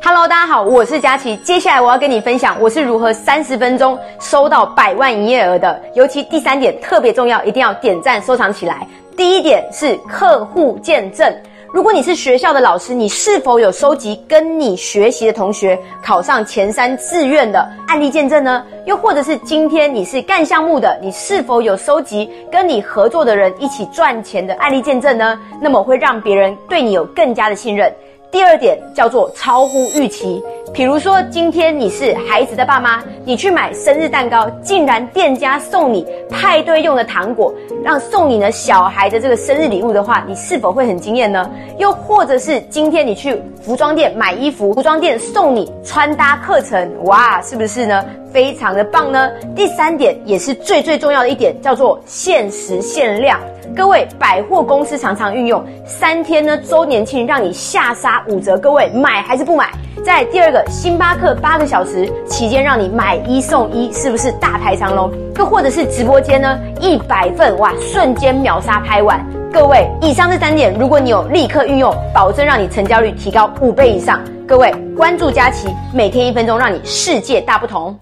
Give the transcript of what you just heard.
Hello，大家好，我是佳琪。接下来我要跟你分享我是如何三十分钟收到百万营业额的。尤其第三点特别重要，一定要点赞收藏起来。第一点是客户见证。如果你是学校的老师，你是否有收集跟你学习的同学考上前三志愿的案例见证呢？又或者是今天你是干项目的，你是否有收集跟你合作的人一起赚钱的案例见证呢？那么会让别人对你有更加的信任。第二点叫做超乎预期，比如说今天你是孩子的爸妈，你去买生日蛋糕，竟然店家送你派对用的糖果，让送你呢小孩的这个生日礼物的话，你是否会很惊艳呢？又或者是今天你去服装店买衣服，服装店送你穿搭课程，哇，是不是呢？非常的棒呢。第三点也是最最重要的一点，叫做限时限量。各位百货公司常常运用三天呢周年庆，让你下杀五折。各位买还是不买？在第二个星巴克八个小时期间，让你买一送一，是不是大排长龙？又或者是直播间呢一百份哇，瞬间秒杀拍完。各位，以上这三点，如果你有立刻运用，保证让你成交率提高五倍以上。各位关注佳琪，每天一分钟，让你世界大不同。